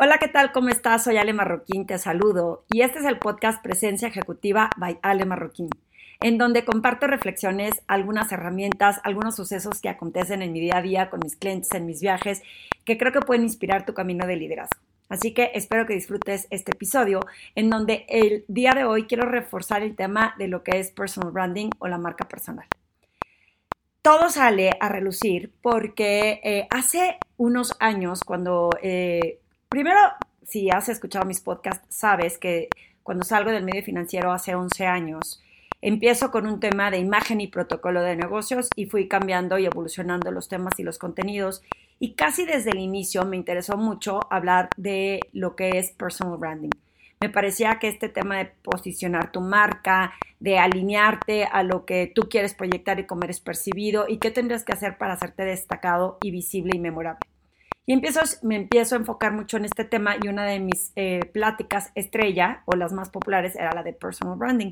Hola, ¿qué tal? ¿Cómo estás? Soy Ale Marroquín, te saludo. Y este es el podcast Presencia Ejecutiva by Ale Marroquín, en donde comparto reflexiones, algunas herramientas, algunos sucesos que acontecen en mi día a día con mis clientes, en mis viajes, que creo que pueden inspirar tu camino de liderazgo. Así que espero que disfrutes este episodio en donde el día de hoy quiero reforzar el tema de lo que es personal branding o la marca personal todo sale a relucir porque eh, hace unos años, cuando, eh, primero, si has escuchado mis podcasts, sabes que cuando salgo del medio financiero hace 11 años, empiezo con un tema de imagen y protocolo de negocios y fui cambiando y evolucionando los temas y los contenidos. Y casi desde el inicio me interesó mucho hablar de lo que es personal branding me parecía que este tema de posicionar tu marca, de alinearte a lo que tú quieres proyectar y cómo eres percibido y qué tendrías que hacer para hacerte destacado y visible y memorable. Y empiezo, me empiezo a enfocar mucho en este tema y una de mis eh, pláticas estrella o las más populares era la de personal branding.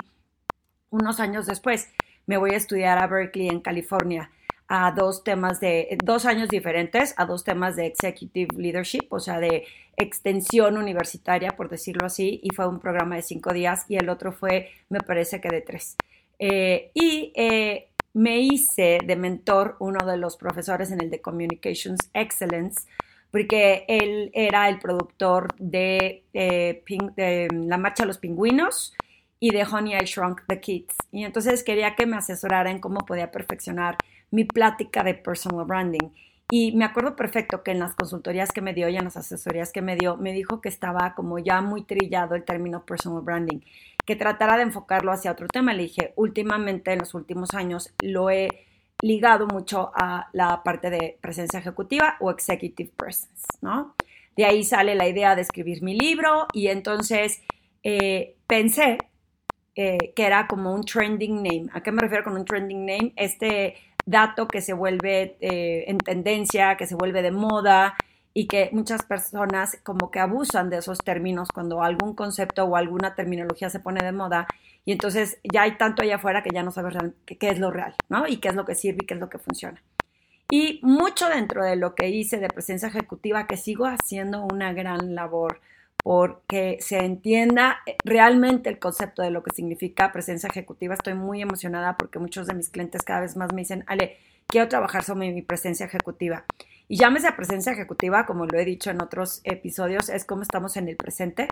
Unos años después me voy a estudiar a Berkeley en California a dos temas de, dos años diferentes, a dos temas de executive leadership, o sea, de extensión universitaria, por decirlo así, y fue un programa de cinco días y el otro fue, me parece que de tres. Eh, y eh, me hice de mentor uno de los profesores en el de Communications Excellence, porque él era el productor de, eh, de La Marcha de los Pingüinos y de Honey I Shrunk the Kids. Y entonces quería que me asesorara en cómo podía perfeccionar mi plática de personal branding. Y me acuerdo perfecto que en las consultorías que me dio y en las asesorías que me dio, me dijo que estaba como ya muy trillado el término personal branding, que tratara de enfocarlo hacia otro tema. Le dije, últimamente, en los últimos años, lo he ligado mucho a la parte de presencia ejecutiva o executive presence, ¿no? De ahí sale la idea de escribir mi libro y entonces eh, pensé eh, que era como un trending name. ¿A qué me refiero con un trending name? Este dato que se vuelve eh, en tendencia, que se vuelve de moda y que muchas personas como que abusan de esos términos cuando algún concepto o alguna terminología se pone de moda y entonces ya hay tanto allá afuera que ya no sabes qué, qué es lo real, ¿no? Y qué es lo que sirve y qué es lo que funciona. Y mucho dentro de lo que hice de presencia ejecutiva, que sigo haciendo una gran labor porque se entienda realmente el concepto de lo que significa presencia ejecutiva. Estoy muy emocionada porque muchos de mis clientes cada vez más me dicen, Ale, quiero trabajar sobre mi presencia ejecutiva. Y llámese a presencia ejecutiva, como lo he dicho en otros episodios, es como estamos en el presente,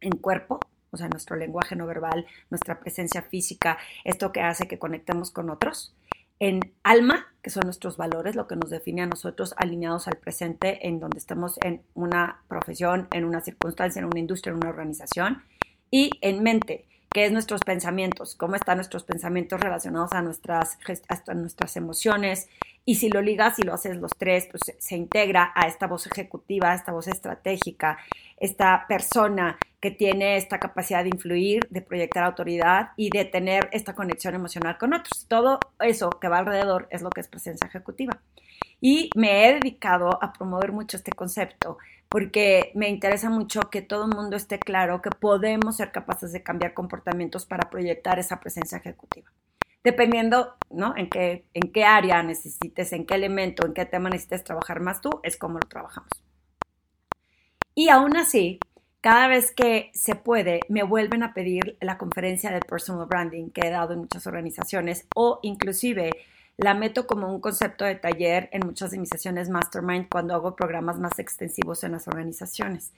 en cuerpo, o sea, nuestro lenguaje no verbal, nuestra presencia física, esto que hace que conectemos con otros en alma, que son nuestros valores, lo que nos define a nosotros alineados al presente, en donde estamos en una profesión, en una circunstancia, en una industria, en una organización, y en mente, que es nuestros pensamientos, cómo están nuestros pensamientos relacionados a nuestras, a nuestras emociones, y si lo ligas y lo haces los tres, pues se, integra a esta voz ejecutiva, a esta voz estratégica, esta persona que tiene esta capacidad de influir, de proyectar autoridad y de tener esta conexión emocional con otros. Todo eso que va alrededor es lo que es presencia ejecutiva. Y me he dedicado a promover mucho este concepto porque me interesa mucho que todo el mundo esté claro que podemos ser capaces de cambiar comportamientos para proyectar esa presencia ejecutiva dependiendo, ¿no? En qué, en qué área necesites, en qué elemento, en qué tema necesites trabajar más tú, es como lo trabajamos. Y aún así, cada vez que se puede, me vuelven a pedir la conferencia de personal branding que he dado en muchas organizaciones o inclusive la meto como un concepto de taller en muchas de mis sesiones mastermind cuando hago programas más extensivos en las organizaciones.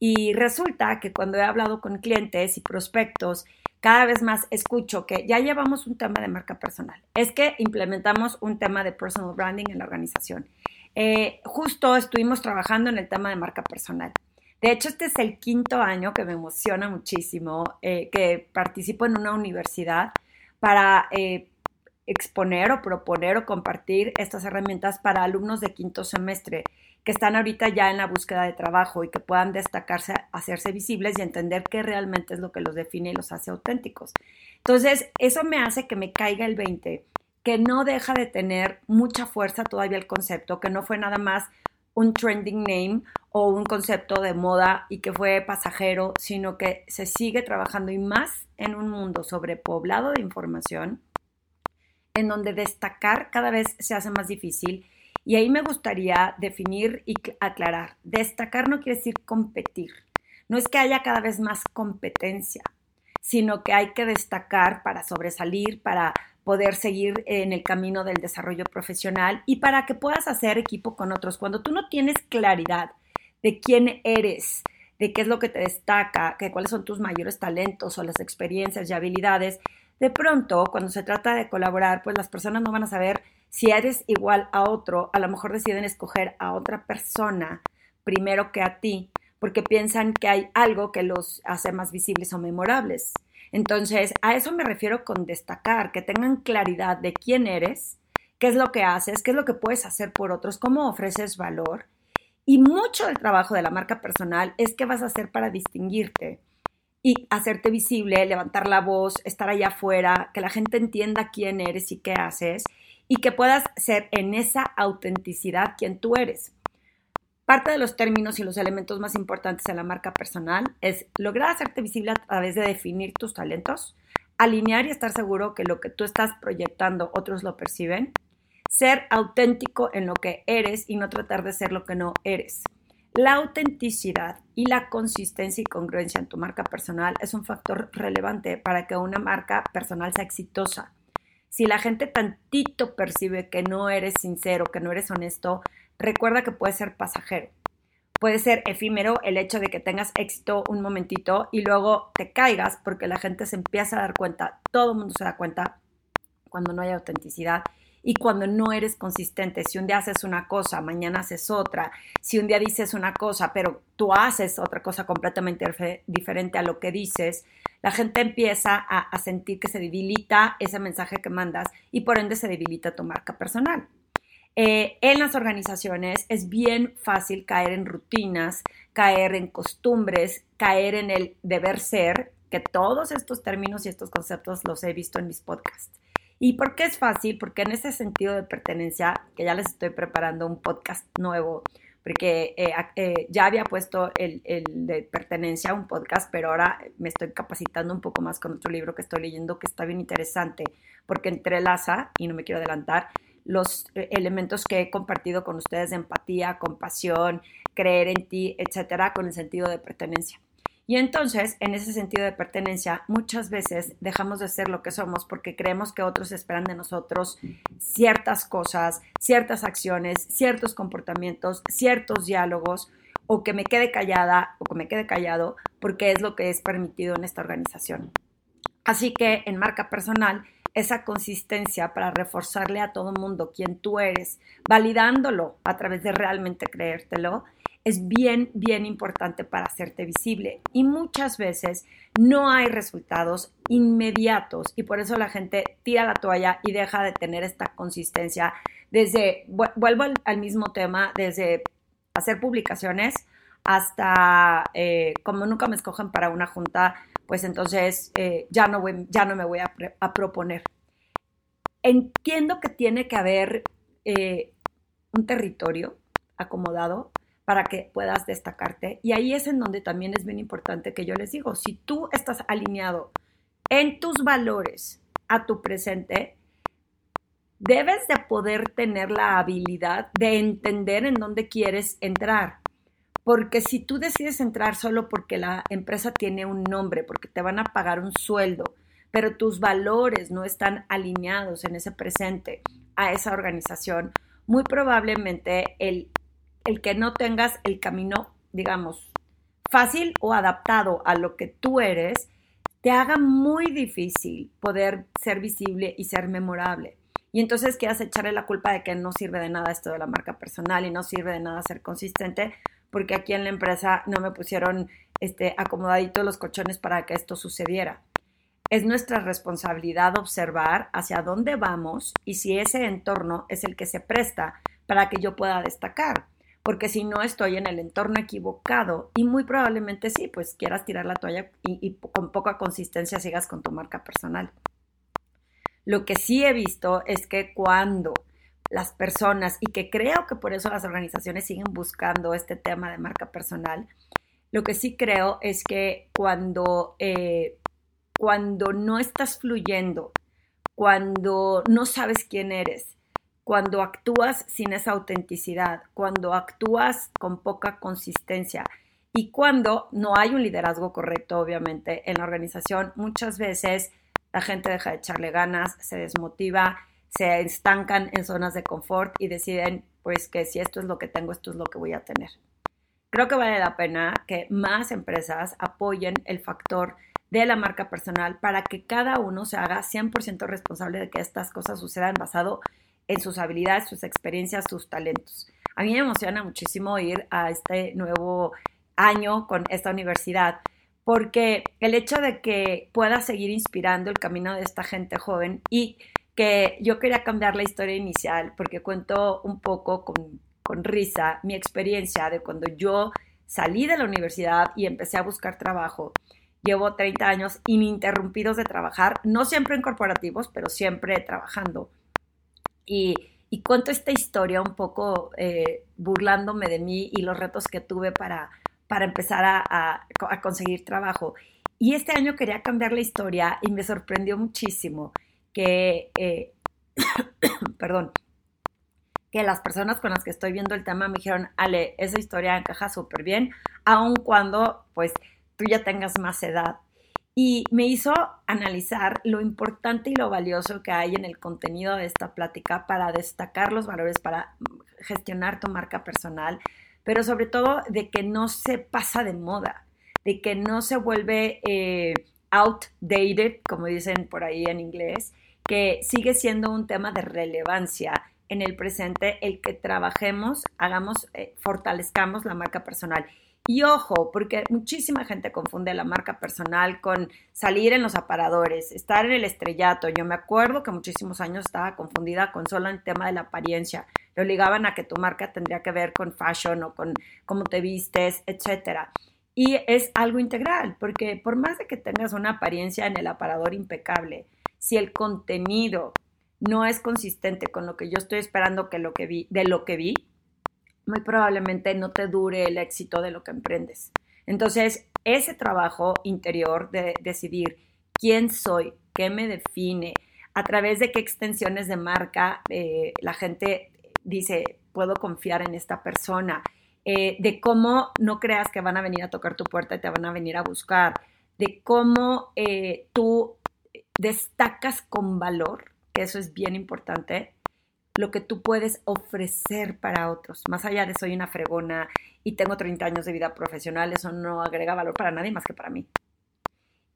Y resulta que cuando he hablado con clientes y prospectos cada vez más escucho que ya llevamos un tema de marca personal. Es que implementamos un tema de personal branding en la organización. Eh, justo estuvimos trabajando en el tema de marca personal. De hecho, este es el quinto año que me emociona muchísimo, eh, que participo en una universidad para eh, exponer o proponer o compartir estas herramientas para alumnos de quinto semestre que están ahorita ya en la búsqueda de trabajo y que puedan destacarse, hacerse visibles y entender qué realmente es lo que los define y los hace auténticos. Entonces, eso me hace que me caiga el 20, que no deja de tener mucha fuerza todavía el concepto, que no fue nada más un trending name o un concepto de moda y que fue pasajero, sino que se sigue trabajando y más en un mundo sobrepoblado de información, en donde destacar cada vez se hace más difícil. Y ahí me gustaría definir y aclarar. Destacar no quiere decir competir. No es que haya cada vez más competencia, sino que hay que destacar para sobresalir, para poder seguir en el camino del desarrollo profesional y para que puedas hacer equipo con otros. Cuando tú no tienes claridad de quién eres, de qué es lo que te destaca, que cuáles son tus mayores talentos o las experiencias y habilidades, de pronto, cuando se trata de colaborar, pues las personas no van a saber si eres igual a otro, a lo mejor deciden escoger a otra persona primero que a ti, porque piensan que hay algo que los hace más visibles o memorables. Entonces, a eso me refiero con destacar, que tengan claridad de quién eres, qué es lo que haces, qué es lo que puedes hacer por otros, cómo ofreces valor. Y mucho del trabajo de la marca personal es qué vas a hacer para distinguirte y hacerte visible, levantar la voz, estar allá afuera, que la gente entienda quién eres y qué haces y que puedas ser en esa autenticidad quien tú eres. Parte de los términos y los elementos más importantes en la marca personal es lograr hacerte visible a través de definir tus talentos, alinear y estar seguro que lo que tú estás proyectando otros lo perciben, ser auténtico en lo que eres y no tratar de ser lo que no eres. La autenticidad y la consistencia y congruencia en tu marca personal es un factor relevante para que una marca personal sea exitosa. Si la gente tantito percibe que no eres sincero, que no eres honesto, recuerda que puede ser pasajero. Puede ser efímero el hecho de que tengas éxito un momentito y luego te caigas porque la gente se empieza a dar cuenta, todo el mundo se da cuenta cuando no hay autenticidad y cuando no eres consistente. Si un día haces una cosa, mañana haces otra. Si un día dices una cosa, pero tú haces otra cosa completamente diferente a lo que dices, la gente empieza a, sentir que se debilita ese mensaje que mandas y por ende se debilita tu marca personal. Eh, en las organizaciones es bien fácil caer en rutinas, caer en costumbres, caer en el deber ser, que todos estos términos y estos conceptos los he visto en mis podcasts. ¿Y por qué es fácil? Porque en ese sentido de pertenencia, que ya les estoy preparando un podcast nuevo, porque eh, eh, ya había puesto el, el, de pertenencia, un podcast, pero ahora me estoy capacitando un poco más con otro libro que estoy leyendo que está bien interesante, porque entrelaza, y no me quiero adelantar, los eh, elementos que he compartido con ustedes de empatía, compasión, creer en ti, etcétera, con el sentido de pertenencia. Y entonces, en ese sentido de pertenencia, muchas veces dejamos de ser lo que somos porque creemos que otros esperan de nosotros ciertas cosas, ciertas acciones, ciertos comportamientos, ciertos diálogos, o que me quede callada o que me quede callado porque es lo que es permitido en esta organización. Así que en marca personal esa consistencia para reforzarle a todo mundo quién tú eres, validándolo a través de realmente creértelo, es bien, bien importante para hacerte visible. Y muchas veces no hay resultados inmediatos y por eso la gente tira la toalla y deja de tener esta consistencia. Desde, vuelvo al, mismo tema, desde hacer publicaciones hasta eh, como nunca me escogen para una junta, pues entonces eh, ya, no ya no me voy a, proponer. Entiendo que tiene que haber eh, un territorio acomodado para que puedas destacarte y ahí es en donde también es bien importante que yo les digo, si tú estás alineado en tus valores a tu presente, debes de poder tener la habilidad de entender en dónde quieres entrar. Porque si tú decides entrar solo porque la empresa tiene un nombre, porque te van a pagar un sueldo, pero tus valores no están alineados en ese presente a esa organización, muy probablemente el, el que no tengas el camino, digamos, fácil o adaptado a lo que tú eres, te haga muy difícil poder ser visible y ser memorable. Y entonces quieras echarle la culpa de que no sirve de nada esto de la marca personal y no sirve de nada ser consistente, porque aquí en la empresa no me pusieron este, acomodaditos los colchones para que esto sucediera. Es nuestra responsabilidad observar hacia dónde vamos y si ese entorno es el que se presta para que yo pueda destacar. Porque si no estoy en el entorno equivocado y muy probablemente sí, pues quieras tirar la toalla y, con poca consistencia sigas con tu marca personal. Lo que sí he visto es que cuando las personas y que creo que por eso las organizaciones siguen buscando este tema de marca personal. Lo que sí creo es que cuando, eh, cuando no estás fluyendo cuando no sabes quién eres, cuando actúas sin esa autenticidad, cuando actúas con poca consistencia y cuando no hay un liderazgo correcto, obviamente, en la organización, muchas veces la gente deja de echarle ganas, se desmotiva, se estancan en zonas de confort y deciden, pues, que si esto es lo que tengo, esto es lo que voy a tener. Creo que vale la pena que más empresas apoyen el factor de la marca personal para que cada uno se haga 100% responsable de que estas cosas sucedan basado en sus habilidades, sus experiencias, sus talentos. A mí me emociona muchísimo ir a este nuevo año con esta universidad porque el hecho de que pueda seguir inspirando el camino de esta gente joven y que yo quería cambiar la historia inicial porque cuento un poco con, con risa mi experiencia de cuando yo salí de la universidad y empecé a buscar trabajo. Llevo 30 años ininterrumpidos de trabajar, no siempre en corporativos, pero siempre trabajando. Y, cuento esta historia un poco eh, burlándome de mí y los retos que tuve para, para empezar a, conseguir trabajo. Y este año quería cambiar la historia y me sorprendió muchísimo que, eh, perdón, que las personas con las que estoy viendo el tema me dijeron, Ale, esa historia encaja súper bien, aun cuando pues tú ya tengas más edad. Y me hizo analizar lo importante y lo valioso que hay en el contenido de esta plática para destacar los valores, para gestionar tu marca personal, pero sobre todo de que no se pasa de moda, de que no se vuelve eh, outdated, como dicen por ahí en inglés, que sigue siendo un tema de relevancia en el presente, el que trabajemos, hagamos, eh, fortalezcamos la marca personal. Y ojo, porque muchísima gente confunde la marca personal con salir en los aparadores, estar en el estrellato. Yo me acuerdo que muchísimos años estaba confundida con solo el tema de la apariencia. Le obligaban a que tu marca tendría que ver con fashion o con cómo te vistes, etcétera. Y es algo integral, porque por más de que tengas una apariencia en el aparador impecable, si el contenido no es consistente con lo que yo estoy esperando que lo que vi, de lo que vi, muy probablemente no te dure el éxito de lo que emprendes. Entonces, ese trabajo interior de decidir quién soy, qué me define, a través de qué extensiones de marca eh, la gente dice, puedo confiar en esta persona, eh, de cómo no creas que van a venir a tocar tu puerta y te van a venir a buscar, de cómo eh, tú destacas con valor, eso es bien importante, lo que tú puedes ofrecer para otros. Más allá de soy una fregona y tengo 30 años de vida profesional, eso no agrega valor para nadie más que para mí.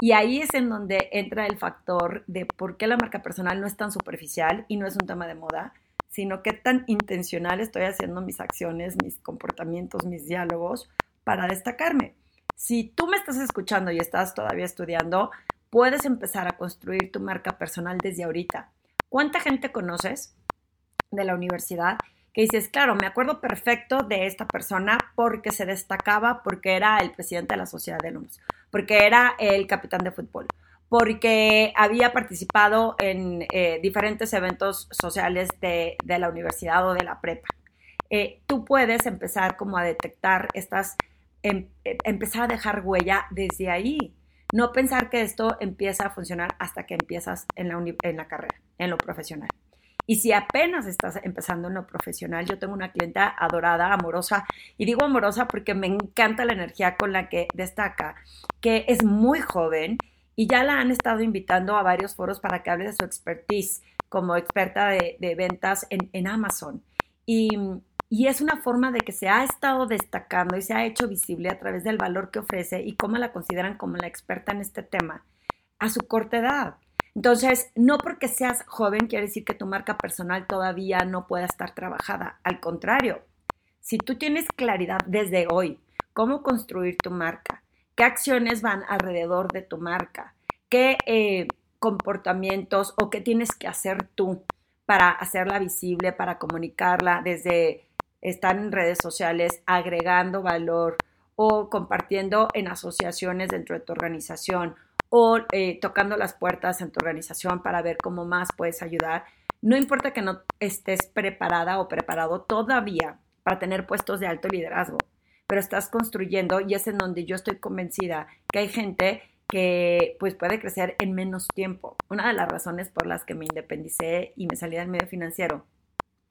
Y ahí es en donde entra el factor de por qué la marca personal no es tan superficial y no es un tema de moda, sino qué tan intencional estoy haciendo mis acciones, mis comportamientos, mis diálogos para destacarme. Si tú me estás escuchando y estás todavía estudiando, puedes empezar a construir tu marca personal desde ahorita. ¿Cuánta gente conoces de la universidad que dices, claro, me acuerdo perfecto de esta persona porque se destacaba, porque era el presidente de la sociedad de alumnos, porque era el capitán de fútbol, porque había participado en eh, diferentes eventos sociales de, la universidad o de la prepa. Eh, tú puedes empezar como a detectar estas, em, eh, empezar a dejar huella desde ahí. No pensar que esto empieza a funcionar hasta que empiezas en la, en la carrera, en lo profesional. Y si apenas estás empezando en lo profesional, yo tengo una clienta adorada, amorosa, y digo amorosa porque me encanta la energía con la que destaca, que es muy joven y ya la han estado invitando a varios foros para que hable de su expertise como experta de, ventas en, Amazon. Y, y es una forma de que se ha estado destacando y se ha hecho visible a través del valor que ofrece y cómo la consideran como la experta en este tema a su corta edad. Entonces, no porque seas joven quiere decir que tu marca personal todavía no pueda estar trabajada. Al contrario, si tú tienes claridad desde hoy cómo construir tu marca, qué acciones van alrededor de tu marca, qué eh, comportamientos o qué tienes que hacer tú para hacerla visible, para comunicarla desde estar en redes sociales, agregando valor o compartiendo en asociaciones dentro de tu organización o eh, tocando las puertas en tu organización para ver cómo más puedes ayudar. No importa que no estés preparada o preparado todavía para tener puestos de alto liderazgo, pero estás construyendo y es en donde yo estoy convencida que hay gente que pues puede crecer en menos tiempo. Una de las razones por las que me independicé y me salí del medio financiero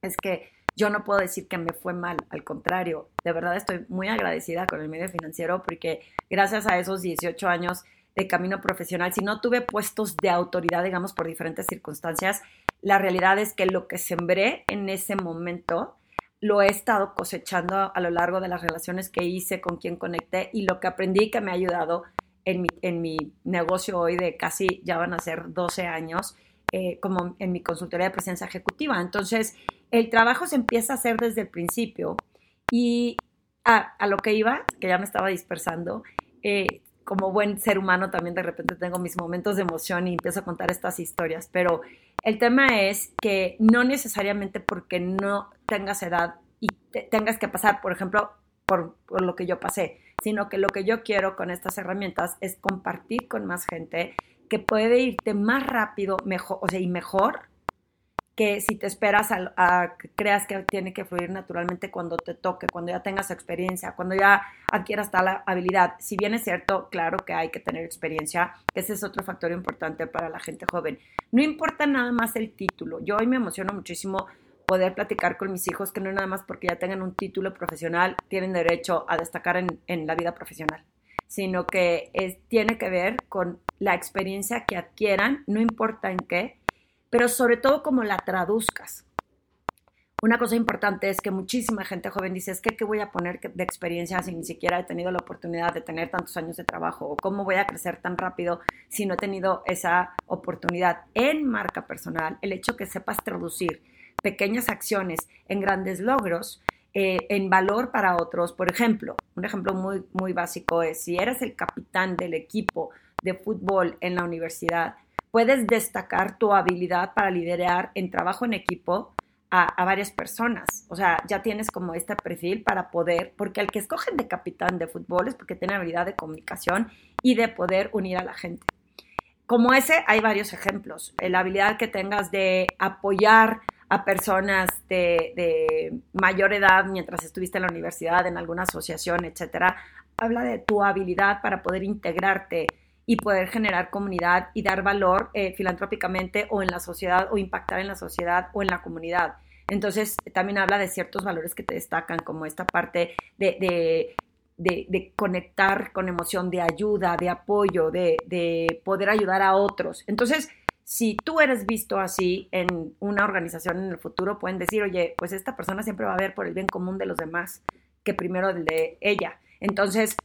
es que yo no puedo decir que me fue mal, al contrario, de verdad estoy muy agradecida con el medio financiero porque gracias a esos 18 años de camino profesional, si no tuve puestos de autoridad, digamos, por diferentes circunstancias, la realidad es que lo que sembré en ese momento lo he estado cosechando a lo largo de las relaciones que hice, con quien conecté y lo que aprendí que me ha ayudado en mi, en mi negocio hoy de casi, ya van a ser 12 años, eh, como en mi consultoría de presencia ejecutiva. Entonces, el trabajo se empieza a hacer desde el principio y a, a lo que iba, que ya me estaba dispersando, eh, como buen ser humano también de repente tengo mis momentos de emoción y empiezo a contar estas historias, pero el tema es que no necesariamente porque no tengas edad y tengas que pasar, por ejemplo, por, por, lo que yo pasé, sino que lo que yo quiero con estas herramientas es compartir con más gente que puede irte más rápido mejor, o sea, y mejor que si te esperas a, que creas que tiene que fluir naturalmente cuando te toque, cuando ya tengas experiencia, cuando ya adquieras tal habilidad. Si bien es cierto, claro que hay que tener experiencia, ese es otro factor importante para la gente joven. No importa nada más el título. Yo hoy me emociono muchísimo poder platicar con mis hijos que no nada más porque ya tengan un título profesional tienen derecho a destacar en, la vida profesional, sino que es, tiene que ver con la experiencia que adquieran, no importa en qué, pero sobre todo como la traduzcas. Una cosa importante es que muchísima gente joven dice, es que qué voy a poner de experiencia si ni siquiera he tenido la oportunidad de tener tantos años de trabajo o cómo voy a crecer tan rápido si no he tenido esa oportunidad en marca personal, el hecho que sepas traducir pequeñas acciones en grandes logros, eh, en valor para otros. Por ejemplo, un ejemplo muy, muy básico es si eres el capitán del equipo de fútbol en la universidad, puedes destacar tu habilidad para liderar en trabajo en equipo a, varias personas. O sea, ya tienes como este perfil para poder, porque el que escogen de capitán de fútbol es porque tiene habilidad de comunicación y de poder unir a la gente. Como ese, hay varios ejemplos. La habilidad que tengas de apoyar a personas de, de, mayor edad mientras estuviste en la universidad, en alguna asociación, etcétera, habla de tu habilidad para poder integrarte y poder generar comunidad y dar valor eh, filantrópicamente o en la sociedad o impactar en la sociedad o en la comunidad. Entonces, también habla de ciertos valores que te destacan, como esta parte de, de, conectar con emoción, de ayuda, de apoyo, de, poder ayudar a otros. Entonces, si tú eres visto así en una organización en el futuro, pueden decir, oye, pues esta persona siempre va a ver por el bien común de los demás que primero el de ella. Entonces,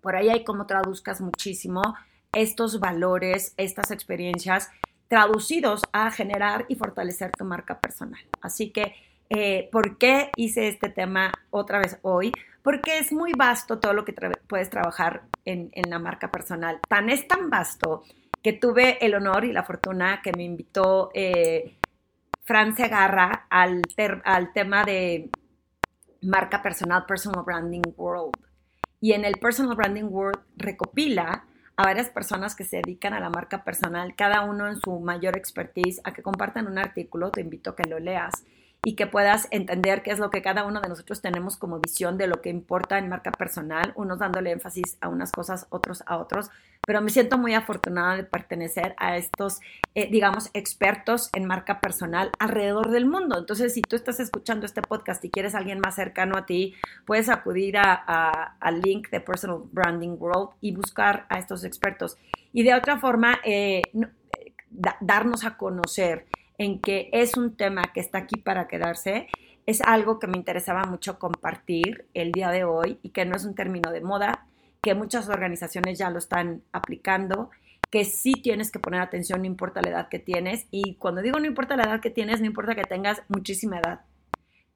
por ahí hay como traduzcas muchísimo estos valores, estas experiencias traducidos a generar y fortalecer tu marca personal. Así que, eh, ¿por qué hice este tema otra vez hoy? Porque es muy vasto todo lo que puedes trabajar en, la marca personal. Tan es tan vasto que tuve el honor y la fortuna que me invitó eh, Francia Garra al, al tema de marca personal, Personal Branding World. Y en el Personal Branding World recopila a varias personas que se dedican a la marca personal, cada uno en su mayor expertise, a que compartan un artículo, te invito a que lo leas y que puedas entender qué es lo que cada uno de nosotros tenemos como visión de lo que importa en marca personal, unos dándole énfasis a unas cosas, otros a otros, pero me siento muy afortunada de pertenecer a estos, eh, digamos, expertos en marca personal alrededor del mundo. Entonces, si tú estás escuchando este podcast y quieres a alguien más cercano a ti, puedes acudir al link de Personal Branding World y buscar a estos expertos. Y de otra forma, eh, darnos a conocer en que es un tema que está aquí para quedarse, es algo que me interesaba mucho compartir el día de hoy y que no es un término de moda, que muchas organizaciones ya lo están aplicando, que sí tienes que poner atención, no importa la edad que tienes. Y cuando digo no importa la edad que tienes, no importa que tengas muchísima edad.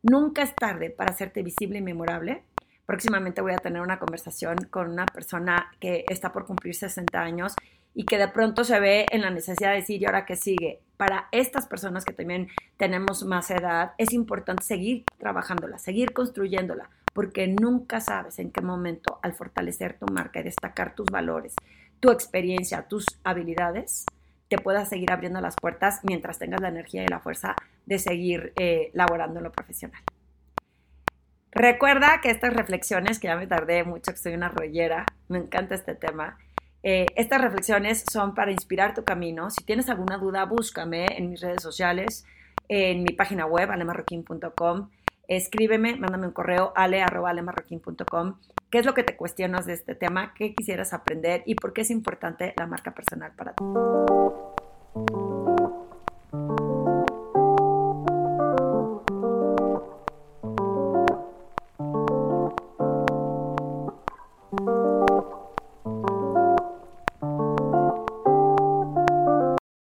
Nunca es tarde para hacerte visible y memorable. Próximamente voy a tener una conversación con una persona que está por cumplir 60 años y que de pronto se ve en la necesidad de decir, ¿y ahora qué sigue? Para estas personas que también tenemos más edad, es importante seguir trabajándola, seguir construyéndola, porque nunca sabes en qué momento al fortalecer tu marca y destacar tus valores, tu experiencia, tus habilidades, te puedas seguir abriendo las puertas mientras tengas la energía y la fuerza de seguir eh, laborando en lo profesional. Recuerda que estas reflexiones, que ya me tardé mucho, que soy una rollera, me encanta este tema, Eh, estas reflexiones son para inspirar tu camino. Si tienes alguna duda, búscame en mis redes sociales, en mi página web, alemarroquín.com. Escríbeme, mándame un correo, ale.alemarroquín.com. ¿Qué es lo que te cuestionas de este tema? ¿Qué quisieras aprender? ¿Y por qué es importante la marca personal para ti?